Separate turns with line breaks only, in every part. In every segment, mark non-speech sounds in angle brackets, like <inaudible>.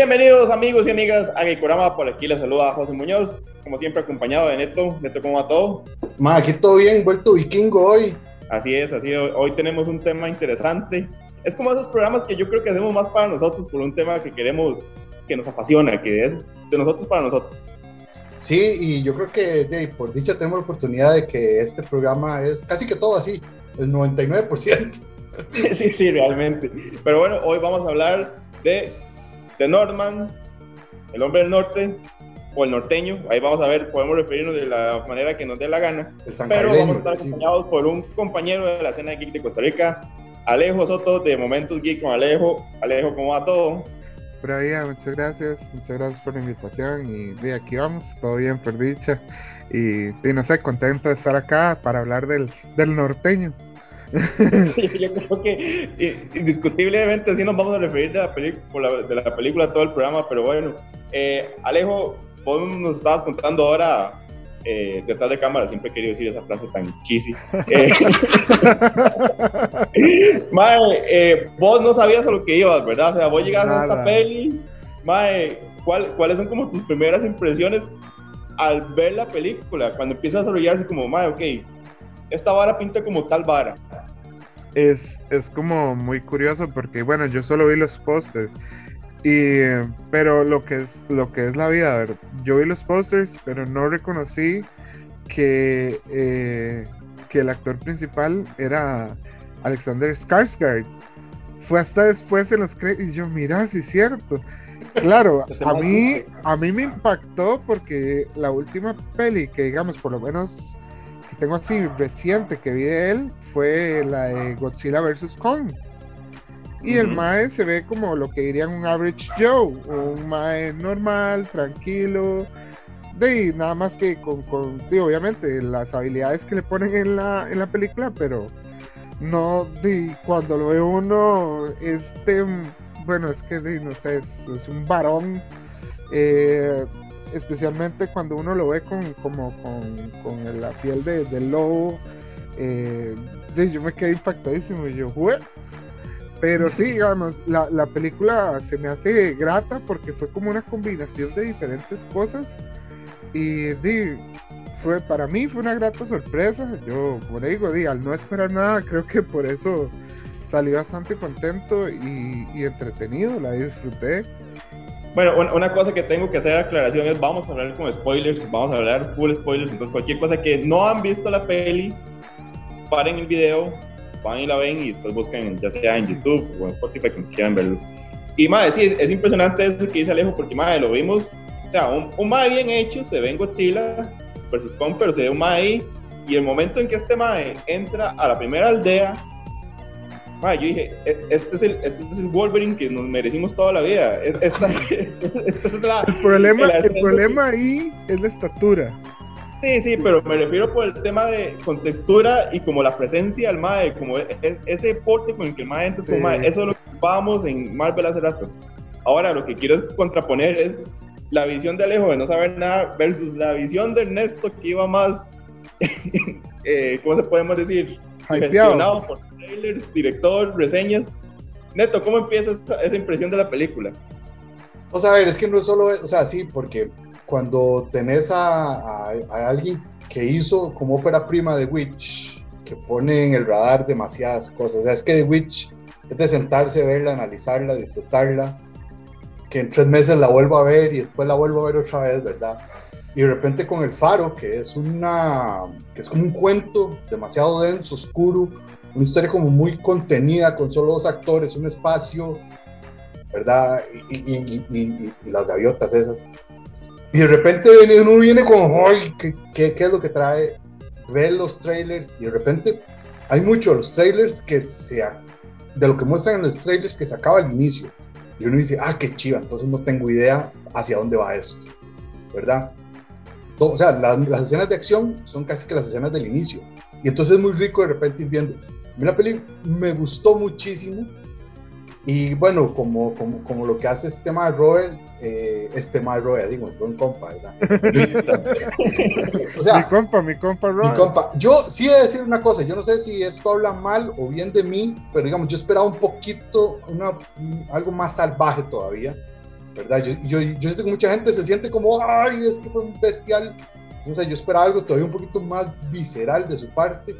Bienvenidos amigos y amigas a Gekorama, por aquí les saluda José Muñoz, como siempre acompañado de Neto. Neto, ¿cómo va todo?
Ma, aquí todo bien, vuelto vikingo hoy.
Así es, así hoy, hoy tenemos un tema interesante. Es como esos programas que yo creo que hacemos más para nosotros por un tema que queremos, que nos apasiona, que es de nosotros para nosotros.
Sí, y yo creo que de, por dicha tenemos la oportunidad de que este programa es casi que todo así, el 99%. <laughs>
sí, sí, realmente. Pero bueno, hoy vamos a hablar de de Norman, el hombre del norte o el norteño. Ahí vamos a ver, podemos referirnos de la manera que nos dé la gana. Pero vamos a estar acompañados por un compañero de la escena geek de Costa Rica, Alejo Soto de Momentos Geek con Alejo. Alejo, ¿cómo va todo?
Ahí, muchas gracias, muchas gracias por la invitación y de aquí vamos, todo bien por dicha y, y no sé, contento de estar acá para hablar del, del norteño. <laughs>
yo creo que indiscutiblemente así nos vamos a referir de la, película, de la película todo el programa, pero bueno, eh, Alejo, vos nos estabas contando ahora eh, detrás de cámara, siempre he querido decir esa frase tan cheesy. <laughs> Eh, <laughs> mae, vos no sabías a lo que ibas, ¿verdad? O sea, vos llegaste a esta peli, mae, ¿cuál, ¿cuáles son como tus primeras impresiones al ver la película? Cuando empieza a desarrollarse como, mae, ok, esta vara pinta como tal vara.
Es, es como muy curioso porque, bueno, yo solo vi los pósters. Y, pero lo que es lo que es la vida, a ver, yo vi los pósters, pero no reconocí que, eh, que el actor principal era Alexander Skarsgård. Fue hasta después en los créditos y yo, mira, sí es cierto. Claro, <laughs> a mí, a mí me impactó porque la última peli que digamos por lo menos tengo así reciente que vi de él fue la de Godzilla vs. Kong. Y el Mae se ve como lo que dirían un average Joe, un Mae normal, tranquilo, de nada más que con, con obviamente las habilidades que le ponen en la, en la película, pero no, de, cuando lo ve uno, este, bueno, es que no sé, es, un varón. Eh, especialmente cuando uno lo ve con, como, con, la piel de, del lobo. Eh, yo me quedé impactadísimo y yo, jugué. Pero sí, <laughs> digamos, la, la, película se me hace grata porque fue como una combinación de diferentes cosas. Y fue, para mí fue una grata sorpresa. Yo, como le digo, di, al no esperar nada, creo que por eso salí bastante contento y, y entretenido, la disfruté.
Bueno, una, cosa que tengo que hacer aclaración es, vamos a hablar con spoilers, vamos a hablar full spoilers, entonces cualquier cosa que no han visto la peli, paren el video, van y la ven y después buscan ya sea en YouTube o en Spotify, como quieran verlo. Y madre, sí, es, impresionante eso que dice Alejo, porque madre, lo vimos, o sea, un, un madre bien hecho, se ve en Godzilla versus Kong, pero se ve un madre ahí, y el momento en que este madre entra a la primera aldea, yo dije, e, este es, el, este es el Wolverine que nos merecimos toda la vida. <laughs> Esta,
es la, el problema, el, problema ahí es la estatura.
Sí, sí, pero me refiero por el tema de contextura y como la presencia del MAE, como es, ese porte con el que el MAE entra, sí. eso es lo que ocupábamos en Marvel hace rato. Ahora, lo que quiero contraponer es la visión de Alejo de no saber nada versus la visión de Ernesto que iba más, <laughs> eh, ¿cómo se podemos decir? Gestionado por trailers, director, reseñas. Neto, ¿cómo empieza esa, impresión de la película?
O sea, a ver, es que no es solo, o sea, sí, porque cuando tenés a, a, alguien que hizo como ópera prima de Witch, que pone en el radar demasiadas cosas, o sea, es que The Witch es de sentarse, verla, analizarla, disfrutarla, que en tres meses la vuelvo a ver y después la vuelvo a ver otra vez, ¿verdad? Y de repente con El Faro, que es una, que es como un cuento demasiado denso, oscuro, una historia como muy contenida, con solo dos actores, un espacio, ¿verdad? Y, las gaviotas esas. Y de repente uno viene como, ¡ay! ¿qué, qué, es lo que trae? Ver los trailers y de repente hay muchos los trailers que se, de lo que muestran en los trailers que se acaba el inicio. Y uno dice, ah, qué chiva, entonces no tengo idea hacia dónde va esto, ¿verdad? O sea, las, las escenas de acción son casi que las escenas del inicio. Y entonces es muy rico de repente ir viendo, la peli me gustó muchísimo. Y bueno, como, como, como lo que hace este tema de Robert, eh, este tema de Robert, digo, es buen compa, ¿verdad?
o sea, mi compa, mi compa Robert.
Mi compa. Yo sí he de decir una cosa, yo no sé si esto habla mal o bien de mí, pero digamos, yo esperaba un poquito, una, algo más salvaje todavía. ¿Verdad? Yo, yo, yo siento que mucha gente se siente como, ay, es que fue un bestial. O sea, yo esperaba algo todavía un poquito más visceral de su parte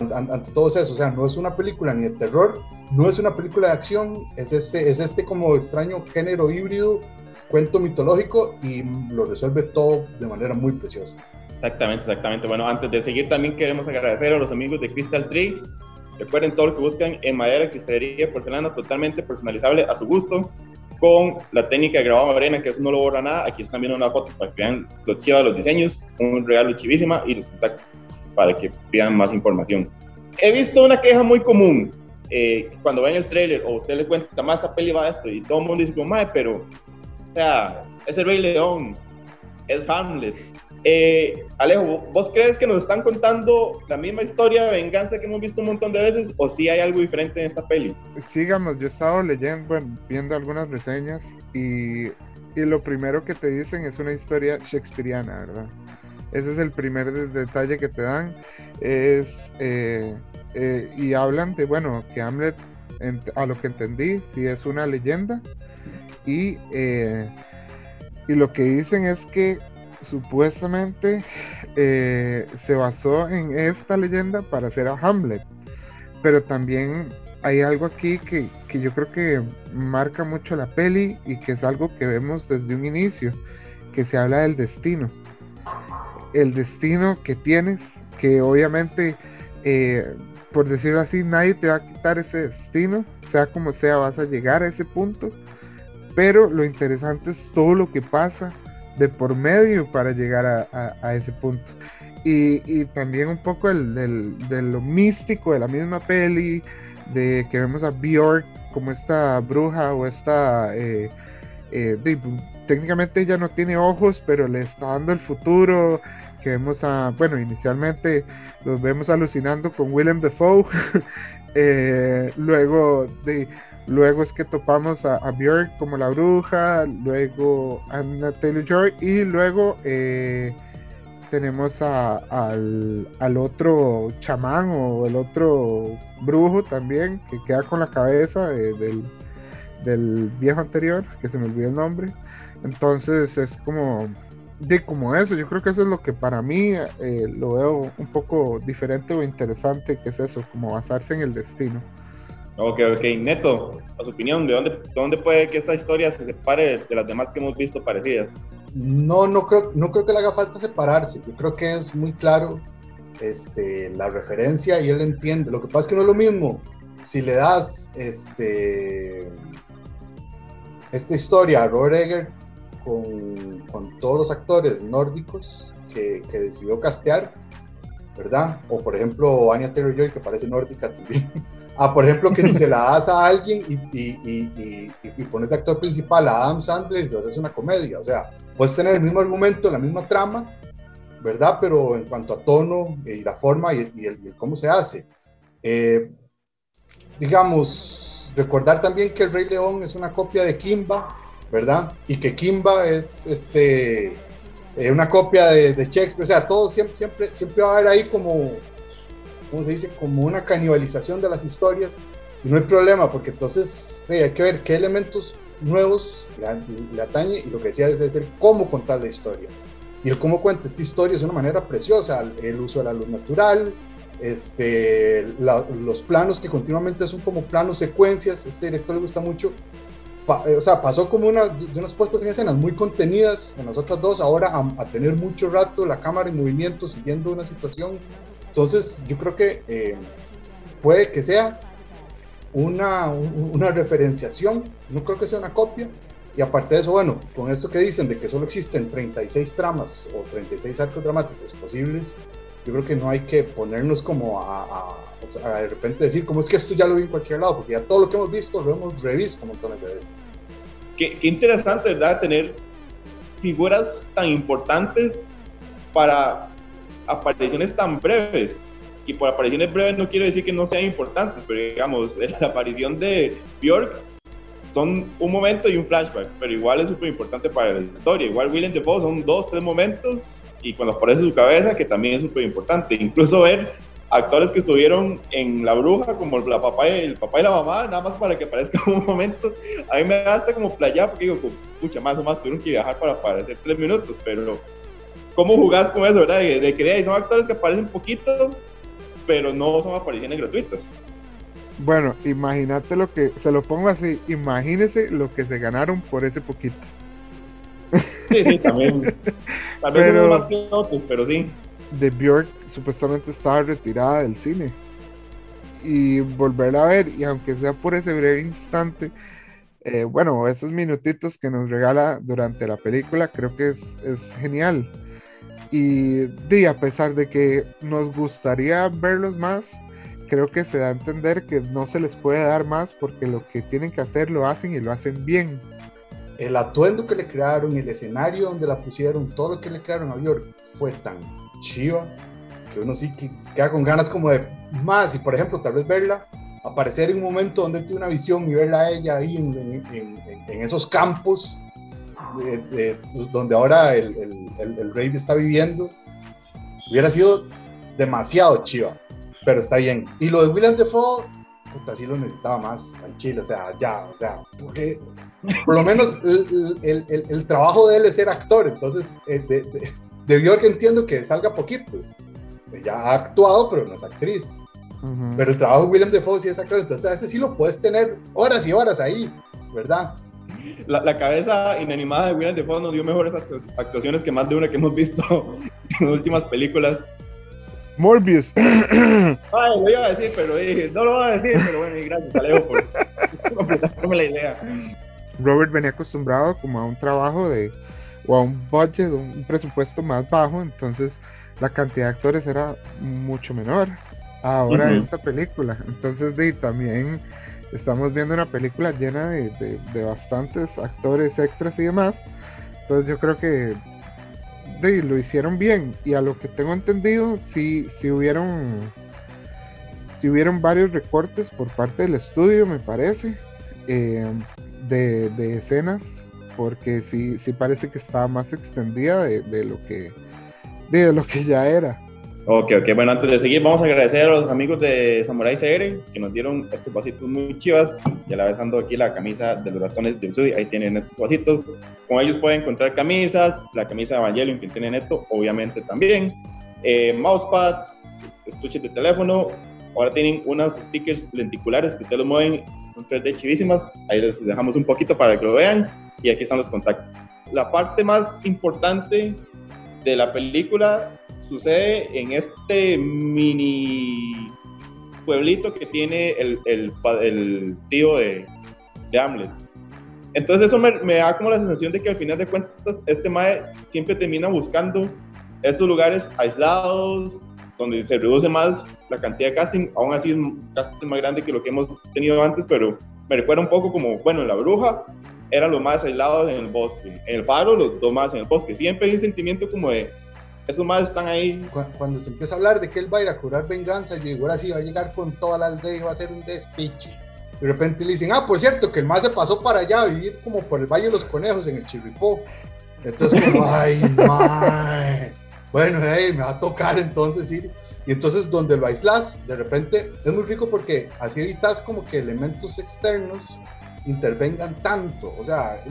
ante todo eso. O sea, no es una película ni de terror, no es una película de acción, es este, es este como extraño género híbrido, cuento mitológico y lo resuelve todo de manera muy preciosa.
Exactamente, exactamente. Bueno, antes de seguir también queremos agradecer a los amigos de Crystal Tree. Recuerden todo lo que buscan en madera, cristalería, porcelana, totalmente personalizable a su gusto, con la técnica de grabado arena, que eso no lo borra nada. Aquí están viendo unas fotos para que vean lo chiva de los diseños, un regalo chivísima y los contactos para que pidan más información. He visto una queja muy común eh, cuando ven el trailer o usted le cuenta, más esta peli va esto y todo el mundo dice como, pero, o sea, es el Rey León, es Hamlet. Eh, Alejo, ¿vos crees que nos están contando la misma historia de venganza que hemos visto un montón de veces o si sí hay algo diferente en esta peli?
Sigamos, yo he estado leyendo, bueno, viendo algunas reseñas y, y lo primero que te dicen es una historia shakespeariana, ¿verdad? Ese es el primer detalle que te dan. Es, eh, eh, y hablan de, bueno, que Hamlet, a lo que entendí, sí es una leyenda. Y, eh, y lo que dicen es que supuestamente se basó en esta leyenda para hacer a Hamlet. Pero también hay algo aquí que, que, yo creo que marca mucho la peli y que es algo que vemos desde un inicio, que se habla del destino el destino que tienes, que obviamente, eh, por decirlo así, nadie te va a quitar ese destino, sea como sea, vas a llegar a ese punto, pero lo interesante es todo lo que pasa de por medio para llegar a, ese punto. Y, también un poco el, de lo místico de la misma peli, de que vemos a Bjork como esta bruja o esta... Eh, eh, técnicamente ella no tiene ojos, pero le está dando el futuro, que vemos a, bueno, inicialmente los vemos alucinando con Willem Dafoe, <laughs> eh, luego de, luego es que topamos a, Björk como la bruja, luego a Anna Taylor Joy y luego eh, tenemos al, al, otro chamán o el otro brujo también que queda con la cabeza del, del viejo anterior, que se me olvidó el nombre. Entonces es como de como eso, yo creo que eso es lo que para mí eh, lo veo un poco diferente o interesante, que es eso, como basarse en el destino.
Ok, ok. Neto, a su opinión, ¿de dónde, puede que esta historia se separe de las demás que hemos visto parecidas?
No, no creo, no creo que le haga falta separarse. Yo creo que es muy claro este, la referencia y él entiende. Lo que pasa es que no es lo mismo si le das este, esta historia a Robert Egger con, con todos los actores nórdicos que, que, decidió castear, ¿verdad? O por ejemplo, Anya Taylor-Joy, que parece nórdica también. <laughs> ah, por ejemplo, que si se la das a alguien y, y, y, y, pones de actor principal a Adam Sandler, entonces es una comedia. O sea, puedes tener el mismo argumento, la misma trama, ¿verdad? Pero en cuanto a tono y la forma y, el, cómo se hace. Eh, digamos, recordar también que El Rey León es una copia de Kimba, ¿verdad? Y que Kimba es este, eh, una copia de, Shakespeare, o sea, todo siempre, siempre, siempre va a haber ahí como, ¿cómo se dice? Como una canibalización de las historias, y no hay problema, porque entonces hay que ver qué elementos nuevos le, atañe, y lo que decía es, es el cómo contar la historia. Y el cómo cuenta esta historia es una manera preciosa, el uso de la luz natural, este, los planos que continuamente son como planos secuencias, este director le gusta mucho eh, o sea, pasó como una, de unas puestas en escenas muy contenidas en las otras dos, ahora a, tener mucho rato la cámara en movimiento siguiendo una situación. Entonces, yo creo que eh, puede que sea una, una referenciación, no creo que sea una copia. Y aparte de eso, bueno, con eso que dicen de que solo existen 36 tramas o 36 arcos dramáticos posibles, yo creo que no hay que ponernos como a de repente decir, como es que esto ya lo vi en cualquier lado, porque ya todo lo que hemos visto lo hemos revisto montones de veces.
Qué, qué interesante, ¿verdad? Tener figuras tan importantes para apariciones tan breves. Y por apariciones breves no quiero decir que no sean importantes, pero digamos, <laughs> la aparición de Bjork son un momento y un flashback, pero igual es súper importante para la historia. Igual William Defoe son dos, tres momentos y cuando aparece su cabeza, que también es súper importante. Incluso ver actores que estuvieron en La Bruja, como la papá y, el papá y la mamá, nada más para que aparezca <laughs> un momento. A mí me da hasta como playa, porque digo, pucha, más o más tuvieron que viajar para aparecer tres minutos, pero ¿cómo jugás con eso, verdad? De, que de son actores que aparecen poquito, pero no son apariciones gratuitas.
Bueno, imagínate lo que, se lo pongo así, imagínese lo que se ganaron por ese poquito.
Sí, sí, también. <laughs> Tal vez pero, más que otros, pero sí.
De Björk supuestamente estaba retirada del cine. Y volverla a ver, y aunque sea por ese breve instante, eh, bueno, esos minutitos que nos regala durante la película, creo que es, es genial. Y, de, a pesar de que nos gustaría verlos más, creo que se da a entender que no se les puede dar más porque lo que tienen que hacer lo hacen y lo hacen bien.
El atuendo que le crearon, el escenario donde la pusieron, todo lo que le crearon a Björk fue tan chiva que uno sí que queda con ganas como de más. Y por ejemplo, tal vez verla aparecer en un momento donde tiene una visión y verla a ella ahí en, en, esos campos donde ahora el, el, el, rey está viviendo, hubiera sido demasiado chiva pero está bien. Y lo de William Defoe, puta, sí lo necesitaba más al Chile, o sea, ya, o sea, porque por lo menos el, el, el, trabajo de él es ser actor, entonces eh, de, debió que entiendo que salga poquito. Ya ha actuado, pero no es actriz. Pero el trabajo de William Defoe sí es actor, entonces a ese sí lo puedes tener horas y horas ahí, ¿verdad?
La, la, cabeza inanimada de William Defoe nos dio mejores actuaciones que más de una que hemos visto <laughs> en las últimas películas.
Morbius.
Ay, lo iba a decir, pero no lo voy a decir, pero bueno, y gracias, Alejo, por completarme la idea.
Robert venía acostumbrado como a un trabajo de, o a un budget, un presupuesto más bajo, entonces la cantidad de actores era mucho menor. Ahora esta película, entonces de, también estamos viendo una película llena de, de, de bastantes actores extras y demás. Entonces yo creo que de, lo hicieron bien. Y a lo que tengo entendido, sí, sí hubieron. Si hubieron varios recortes por parte del estudio, me parece. Eh, de, de, escenas. Porque sí, sí parece que estaba más extendida de, de lo que. De lo que ya era.
Ok, ok. Bueno, antes de seguir, vamos a agradecer a los amigos de Samurai CR que nos dieron estos vasitos muy chivas. Ya la vez ando aquí la camisa de los ratones de Usui. Ahí tienen estos vasitos. Con ellos pueden encontrar camisas, la camisa de Evangelion que tienen esto, obviamente también. Eh, mousepads, estuches de teléfono. Ahora tienen unos stickers lenticulares que ustedes los mueven. Son 3D chivísimas. Ahí les dejamos un poquito para que lo vean. Y aquí están los contactos. La parte más importante de la película sucede en este mini pueblito que tiene el, el, el tío de, de, Hamlet. Entonces eso me, me, da como la sensación de que al final de cuentas este Mae siempre termina buscando esos lugares aislados, donde se reduce más la cantidad de casting, aún así es un casting más grande que lo que hemos tenido antes, pero me recuerda un poco como, bueno, La Bruja eran los más aislados en el bosque, en el faro los dos más en el bosque, siempre hay un sentimiento como de esos más están ahí.
Cuando, se empieza a hablar de que él va a ir a curar venganza, yo digo, ahora sí va a llegar con toda la aldea y va a hacer un despiche. De repente le dicen, ah, por cierto, que el más se pasó para allá a vivir como por el Valle de los Conejos en el Chirripó. Entonces, como, <laughs> ay, mae. Bueno, hey, me va a tocar entonces ir. Y entonces, donde lo aislas, de repente es muy rico porque así evitas como que elementos externos intervengan tanto. O sea,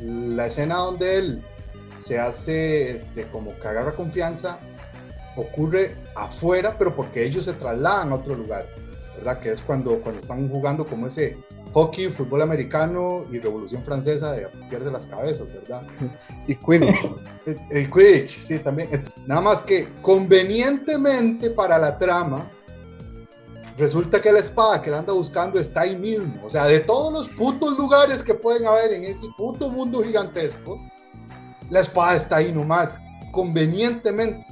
la escena donde él se hace este, como que agarra confianza, ocurre afuera, pero porque ellos se trasladan a otro lugar, ¿verdad? Que es cuando, cuando están jugando como ese hockey, fútbol americano y revolución francesa de pierde las cabezas, ¿verdad? <laughs>
y Quidditch.
El, Quidditch, sí, también. Nada más que convenientemente para la trama, resulta que la espada que él anda buscando está ahí mismo. O sea, de todos los putos lugares que pueden haber en ese puto mundo gigantesco, la espada está ahí nomás, convenientemente.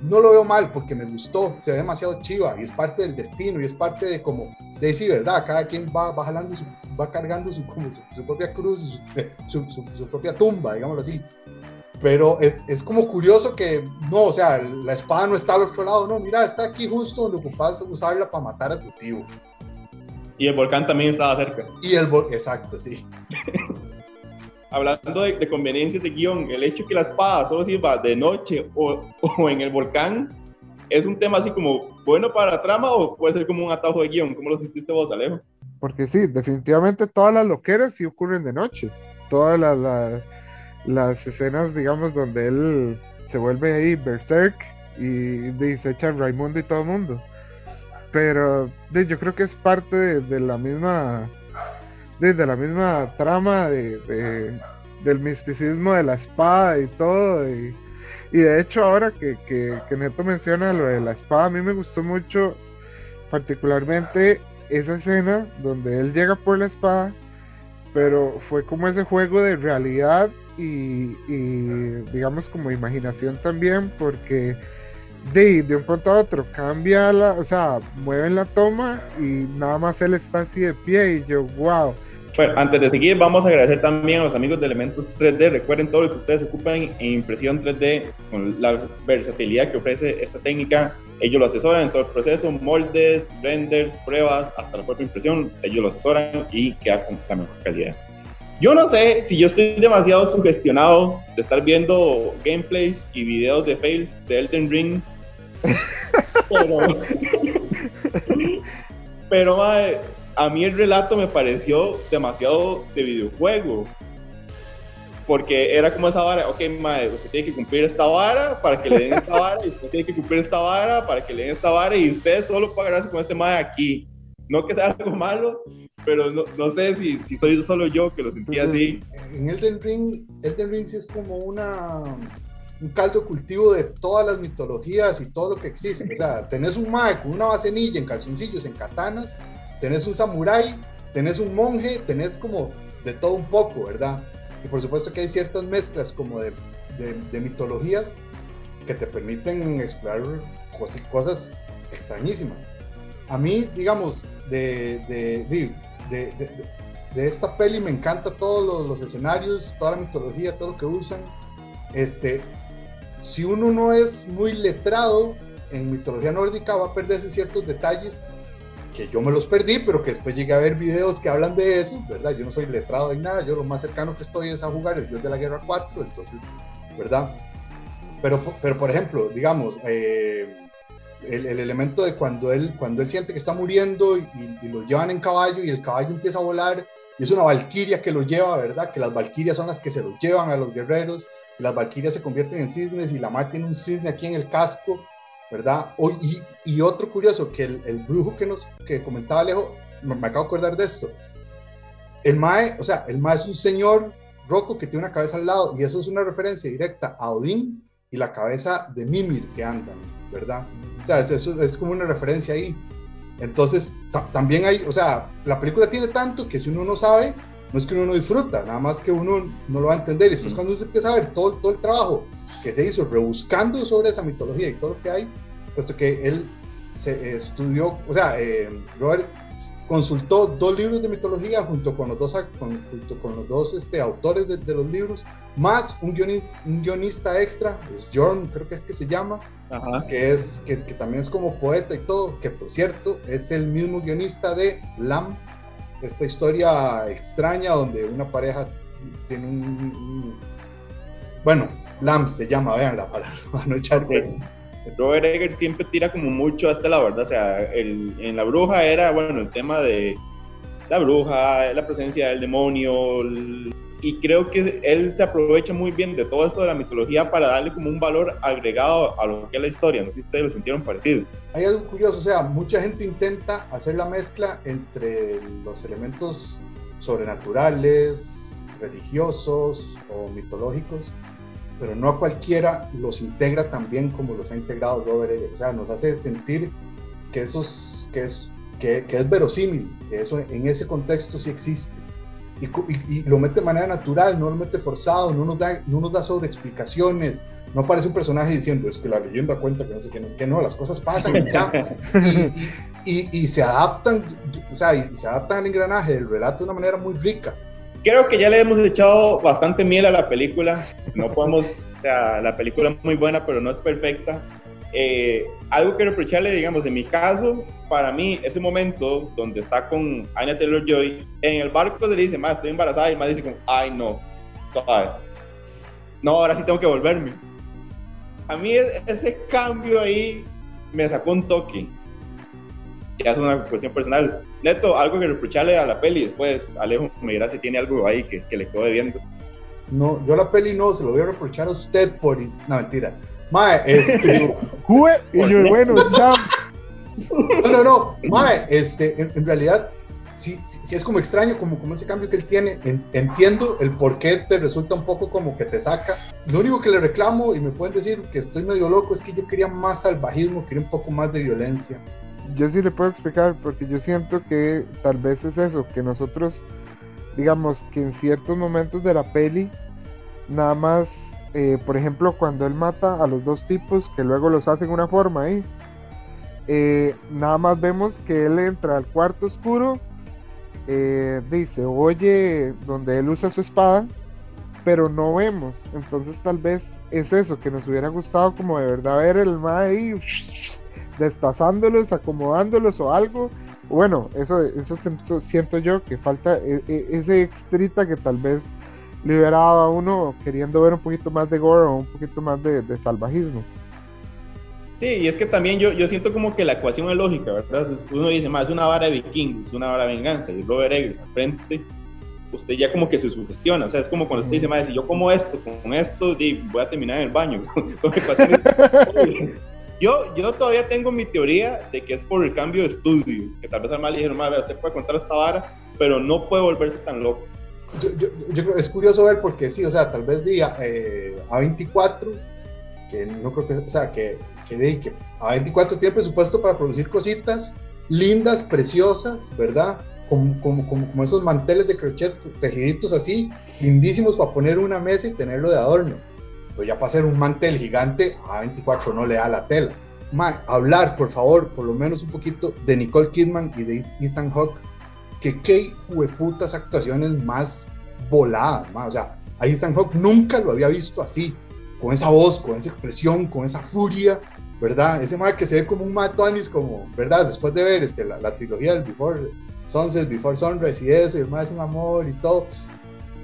No lo veo mal porque me gustó, se ve demasiado chiva y es parte del destino y es parte de como, de decir, ¿verdad? Cada quien va, va jalando, su, va cargando su, como su, propia cruz, su, su, propia tumba, digámoslo así. Pero es, es, como curioso que, no, o sea, la espada no está al otro lado, no, mira, está aquí justo donde ocupas usarla para matar a tu tío.
Y el volcán también estaba cerca.
Y el volcán, exacto, sí. <laughs>
hablando de, conveniencias de guion, el hecho que la espada solo sirva de noche o, <laughs> o, en el volcán es un tema así como bueno para la trama o puede ser como un atajo de guion? ¿Cómo lo sentiste vos, Alejo?
Porque sí, definitivamente todas las loqueras sí ocurren de noche. Todas las, las, escenas, digamos, donde él se vuelve ahí berserk y, y se Raimundo y todo el mundo. Pero yo creo que es parte de, la misma de, la misma trama de, del misticismo de la espada y todo. Y, de hecho ahora que, que, Neto menciona lo de la espada, a mí me gustó mucho particularmente esa escena donde él llega por la espada, pero fue como ese juego de realidad y, y digamos como imaginación también, porque de, de un punto a otro cambia la, o sea, mueven la toma y nada más él está así de pie y yo, wow.
Bueno, antes de seguir, vamos a agradecer también a los amigos de Elementos 3D. Recuerden todo lo que ustedes ocupan en impresión 3D con la versatilidad que ofrece esta técnica. Ellos lo asesoran en todo el proceso, moldes, renders, pruebas, hasta la propia impresión. Ellos lo asesoran y queda con la mejor calidad. Yo no sé si yo estoy demasiado sugestionado de estar viendo gameplays y videos de fails de Elden Ring <laughs> pero, a mí el relato me pareció demasiado de videojuego. Porque era como esa vara, ok, madre, usted tiene que cumplir esta vara para que le den esta vara, y usted tiene que cumplir esta vara para que le den esta vara, y usted solo pagará con este madre aquí. No que sea algo malo, pero no, no sé si, si, soy solo yo que lo sentía así.
En Elden Ring, Elden Ring sí es como una un caldo cultivo de todas las mitologías y todo lo que existe. O sea, tenés un mae con una bacenilla en calzoncillos, en katanas, tenés un samurái, tenés un monje, tenés como de todo un poco, ¿verdad? Y por supuesto que hay ciertas mezclas como de, mitologías que te permiten explorar cosas, extrañísimas. A mí, digamos, de, de, de, esta peli me encanta todos los, escenarios, toda la mitología, todo lo que usan. Este, si uno no es muy letrado en mitología nórdica, va a perderse ciertos detalles que yo me los perdí, pero que después llegué a ver videos que hablan de eso, ¿verdad? Yo no soy letrado en nada, yo lo más cercano que estoy es a jugar el Dios de la Guerra 4, entonces, ¿verdad? Pero, pero por ejemplo, digamos, eh, el, elemento de cuando él, cuando él siente que está muriendo y, y, lo llevan en caballo y el caballo empieza a volar, y es una valquiria que lo lleva, ¿verdad? Que las valquirias son las que se los llevan a los guerreros, las valquirias se convierten en cisnes y la madre tiene un cisne aquí en el casco, ¿verdad? y, y, otro curioso, que el, el, brujo que nos que comentaba Alejo, me, acabo de acordar de esto. El Mae, o sea, el Mae es un señor roco que tiene una cabeza al lado y eso es una referencia directa a Odín y la cabeza de Mimir que andan, ¿verdad? O sea, eso, es como una referencia ahí. Entonces, también hay, o sea, la película tiene tanto que si uno no sabe, no es que uno no disfruta, nada más que uno no lo va a entender. Y después, cuando uno empieza a ver todo, todo el trabajo que se hizo rebuscando sobre esa mitología y todo lo que hay, puesto que él se estudió, o sea, eh, Robert consultó dos libros de mitología junto con los dos, junto con los dos este, autores de, los libros, más un guionista, un guionista extra, es Jorn, creo que es que se llama, que, es, que, que, también es como poeta y todo, que por cierto es el mismo guionista de Lam, esta historia extraña donde una pareja tiene un, bueno, Lamb se llama, vean la palabra, <laughs> echar
Robert Eggers siempre tira como mucho hasta la verdad, o sea, en La Bruja era, bueno, el tema de la bruja, la presencia del demonio, y creo que él se aprovecha muy bien de todo esto de la mitología para darle como un valor agregado a lo que es la historia. No sé si ustedes lo sintieron parecido.
Hay algo curioso, o sea, mucha gente intenta hacer la mezcla entre los elementos sobrenaturales, religiosos o mitológicos, pero no a cualquiera los integra tan bien como los ha integrado Robert Eggers. O sea, nos hace sentir que, esos, que, es, que, que es verosímil, que eso en ese contexto sí existe y, lo mete de manera natural, no lo mete forzado, no nos da, no nos da sobre explicaciones, no aparece un personaje diciendo es que la leyenda cuenta que no sé qué, no, que no las cosas pasan <laughs> y y, se adaptan, o sea, y se adaptan al engranaje del relato de una manera muy rica.
Creo que ya le hemos echado bastante miel a la película, no podemos, o sea, la película es muy buena, pero no es perfecta. Eh, algo que reprocharle, digamos, en mi caso, para mí, ese momento donde está con Anya Taylor Joy, en el barco se le dice, más estoy embarazada, y más dice, como, ay, no, no, ahora sí tengo que volverme. A mí ese cambio ahí me sacó un toque. Ya es una cuestión personal. Neto, algo que reprocharle a la peli después, Alejo me dirá si tiene algo ahí que, que le quedó debiendo.
No, yo la peli no, se lo voy a reprochar a usted por... No, mentira. Mae, este... <laughs>
Jue, y yo, bueno, chao.
No, no, no, Mae, este, en, en realidad sí, sí, sí, es como extraño, como, como ese cambio que él tiene. En, entiendo el por qué te resulta un poco como que te saca. Lo único que le reclamo, y me pueden decir que estoy medio loco, es que yo quería más salvajismo, quería un poco más de violencia.
Yo sí le puedo explicar, porque yo siento que tal vez es eso, que nosotros, digamos, que en ciertos momentos de la peli, nada más, eh, por ejemplo, cuando él mata a los dos tipos, que luego los hacen una forma ahí. Eh, nada más vemos que él entra al cuarto oscuro eh, dice, oye, donde él usa su espada, pero no vemos. Entonces tal vez es eso, que nos hubiera gustado como de verdad ver el ma ahí destazándolos, acomodándolos o algo. Bueno, eso, eso siento, siento yo que falta e, e, ese extrita que tal vez dado a uno queriendo ver un poquito más de gore o un poquito más de, de salvajismo.
Sí, y es que también yo, yo siento como que la ecuación es lógica, ¿verdad? Uno dice, más una vara de vikingos, una vara de venganza, y Robert Eggers al frente, usted ya como que se sugestiona, o sea, es como cuando usted dice, más si yo como esto, con esto, voy a terminar en el baño. <laughs> <laughs> yo, yo todavía tengo mi teoría de que es por el cambio de estudio, que tal vez al mal dijeron, madre, usted puede contar esta vara, pero no puede volverse tan loco.
Yo, yo, yo creo es curioso ver porque sí, o sea, tal vez diga eh, A24, que no creo que, o sea, que que, que A24 tiene presupuesto para producir cositas lindas, preciosas, ¿verdad? Como, como, como, como, esos manteles de crochet tejiditos así, lindísimos para poner una mesa y tenerlo de adorno. Pues ya para hacer un mantel gigante, A24 no le da la tela. Ma, hablar, por favor, por lo menos un poquito de Nicole Kidman y de Ethan Hawke, que qué hueputas actuaciones más voladas, ma. o sea, a Ethan Hawke nunca lo había visto así, con esa voz, con esa expresión, con esa furia, ¿verdad? Ese mae que se ve como un Matt Tonis, como, ¿verdad? Después de ver este, la, la, trilogía del Before Sunset, Before Sunrise y eso, y el mae es un amor y todo.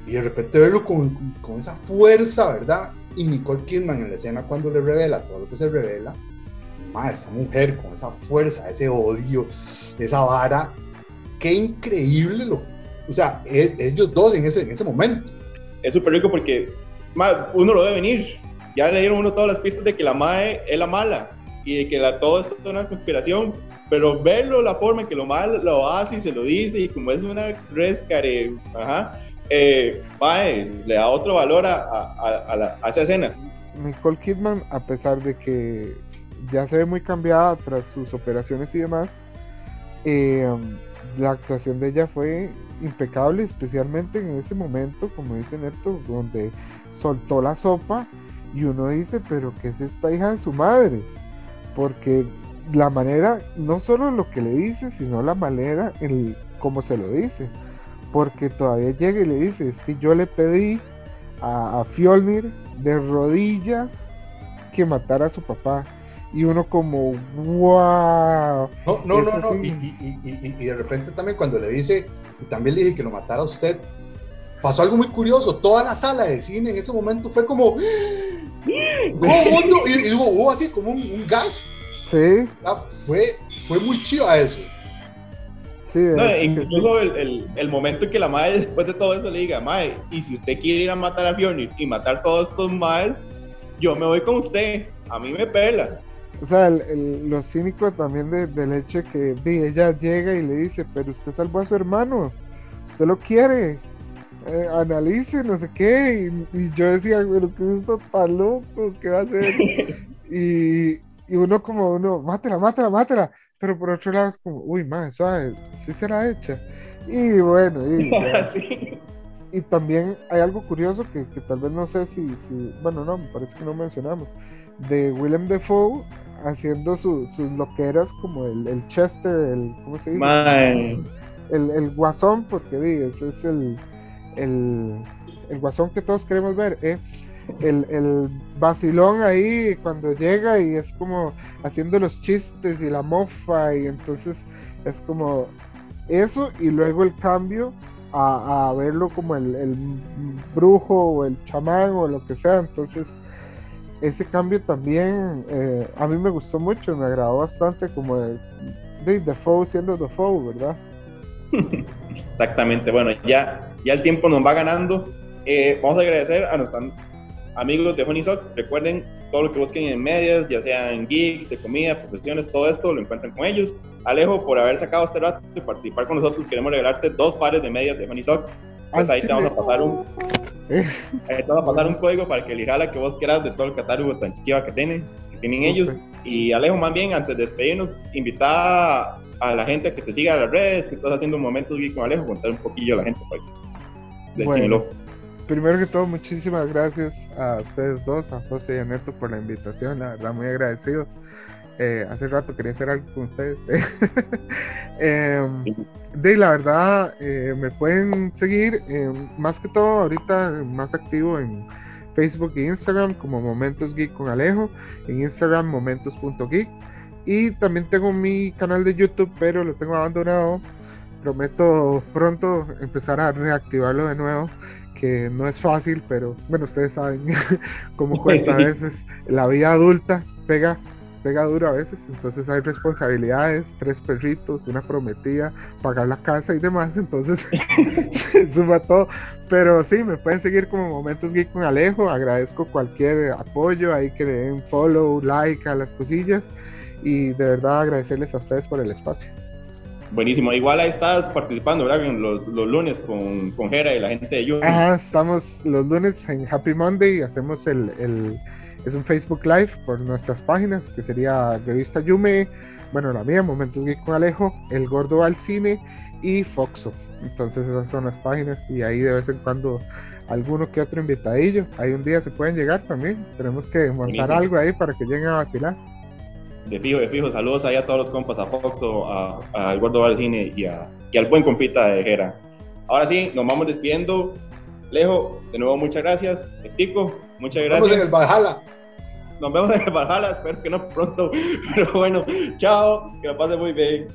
Y de repente verlo con, con, esa fuerza, ¿verdad? Y Nicole Kidman en la escena cuando le revela todo lo que se revela, mae, esa mujer con esa fuerza, ese odio, esa vara, qué increíble lo. O sea, e, ellos dos en ese, en ese momento.
Es súper rico porque uno lo ve venir ya le dieron uno todas las pistas de que la MAE es la mala y de que la, todo esto es una conspiración, pero verlo, la forma en que lo mal lo hace y se lo dice y como es una rescare, ajá, eh, le da otro valor a, a, a, la, a, esa escena.
Nicole Kidman, a pesar de que ya se ve muy cambiada tras sus operaciones y demás, eh, la actuación de ella fue impecable, especialmente en ese momento, como dice Neto, donde soltó la sopa y uno dice, pero ¿qué es esta hija de su madre? Porque la manera, no solo lo que le dice, sino la manera en cómo se lo dice. Porque todavía llega y le dice, es que yo le pedí a, a Fjolnir de rodillas que matara a su papá. Y uno como, wow.
No, no, no, no. Y, y, y, y, de repente también cuando le dice, y también le dije que lo matara a usted, pasó algo muy curioso. Toda la sala de cine en ese momento fue como. <laughs> mundo, y, y hubo, así como un, un gas.
Sí.
Ah, fue, fue muy chido eso.
Sí, no, incluso sí. el, el, el, momento en que la madre después de todo eso le diga, madre, y si usted quiere ir a matar a Fjornir y matar todos estos madres, yo me voy con usted, a mí me pela.
O sea, el, lo cínico también de, del hecho que de, ella llega y le dice, pero usted salvó a su hermano, usted lo quiere, eh, analice, no sé qué, y, y, yo decía, pero ¿qué es esto tan loco? ¿Qué va a hacer? <laughs> y, y, uno como uno, mátela, mátela, mátela, pero por otro lado es como, uy, más suave, sí será hecha. Y bueno, y, <laughs>
sí.
y también hay algo curioso que, que, tal vez no sé si, si, bueno, no, me parece que no mencionamos, de Willem Dafoe haciendo su, sus loqueras como el, el, Chester, el, ¿cómo se dice? El, el, guasón, porque di, ese es el el, el guasón que todos queremos ver, ¿eh? El, el vacilón ahí cuando llega y es como haciendo los chistes y la mofa y entonces es como eso y luego el cambio a, a verlo como el, el, brujo o el chamán o lo que sea, entonces ese cambio también eh, a mí me gustó mucho, me agradó bastante como de, de Defoe siendo Defoe, ¿verdad? <laughs>
Exactamente, bueno, ya, ya el tiempo nos va ganando. Eh, vamos a agradecer a nuestros amigos de Honey Socks. Recuerden, todo lo que busquen en medias, ya sean geeks, de comida, profesiones, todo esto lo encuentran con ellos. Alejo, por haber sacado este rato y participar con nosotros, queremos regalarte dos pares de medias de Honey Socks. Pues ahí te vamos a pasar un, <laughs> ahí te vamos a pasar un código para que elijas la que vos quieras de todo el catálogo tan chiquiva que tienen, que tienen ellos. Y Alejo, más bien, antes de despedirnos, invita a la gente que te siga en las redes, que estás haciendo momentos geek con Alejo, contar un poquillo a la gente pues,
del bueno, Primero que todo, muchísimas gracias a ustedes dos, a José y a Neto por la invitación, la verdad muy agradecido. Eh, hace rato quería hacer algo con ustedes. <laughs> Em, de la verdad, eh, me pueden seguir más que todo ahorita más activo en Facebook e Instagram como Momentos Geek con Alejo, en Instagram momentos.geek y también tengo mi canal de YouTube, pero lo tengo abandonado. Prometo pronto empezar a reactivarlo de nuevo, que no es fácil, pero bueno, ustedes saben <laughs> cómo cuesta a veces la vida adulta, pega pega duro a veces, entonces hay responsabilidades, tres perritos, una prometida, pagar la casa y demás, entonces se <laughs> suma todo. Pero sí, me pueden seguir como Momentos Geek con Alejo, agradezco cualquier apoyo, ahí que le den follow, like a las cosillas y de verdad agradecerles a ustedes por el espacio.
Buenísimo, igual ahí estás participando, ¿verdad? Los, los lunes con, con Jera y la gente de YouTube.
Ajá, estamos los lunes en Happy Monday, hacemos el, el es un Facebook Live por nuestras páginas, que sería Revista Yume, bueno, la mía, Momentos Geek con Alejo, El Gordo al Cine y Foxo. Entonces esas son las páginas y ahí de vez en cuando alguno que otro invitadillo. Ahí un día se pueden llegar también. Tenemos que montar algo ahí para que lleguen a vacilar.
De fijo, de fijo. Saludos ahí a todos los compas, a Foxo, a, al Gordo al Cine y, a, y al buen compita de Jera. Ahora sí, nos vamos despidiendo. Lejo, de nuevo muchas gracias. Tico, muchas gracias. Nos
vemos en el Valhalla.
Nos vemos en el Valhalla, espero que no pronto. <laughs> Pero bueno, chao, que la pase muy bien.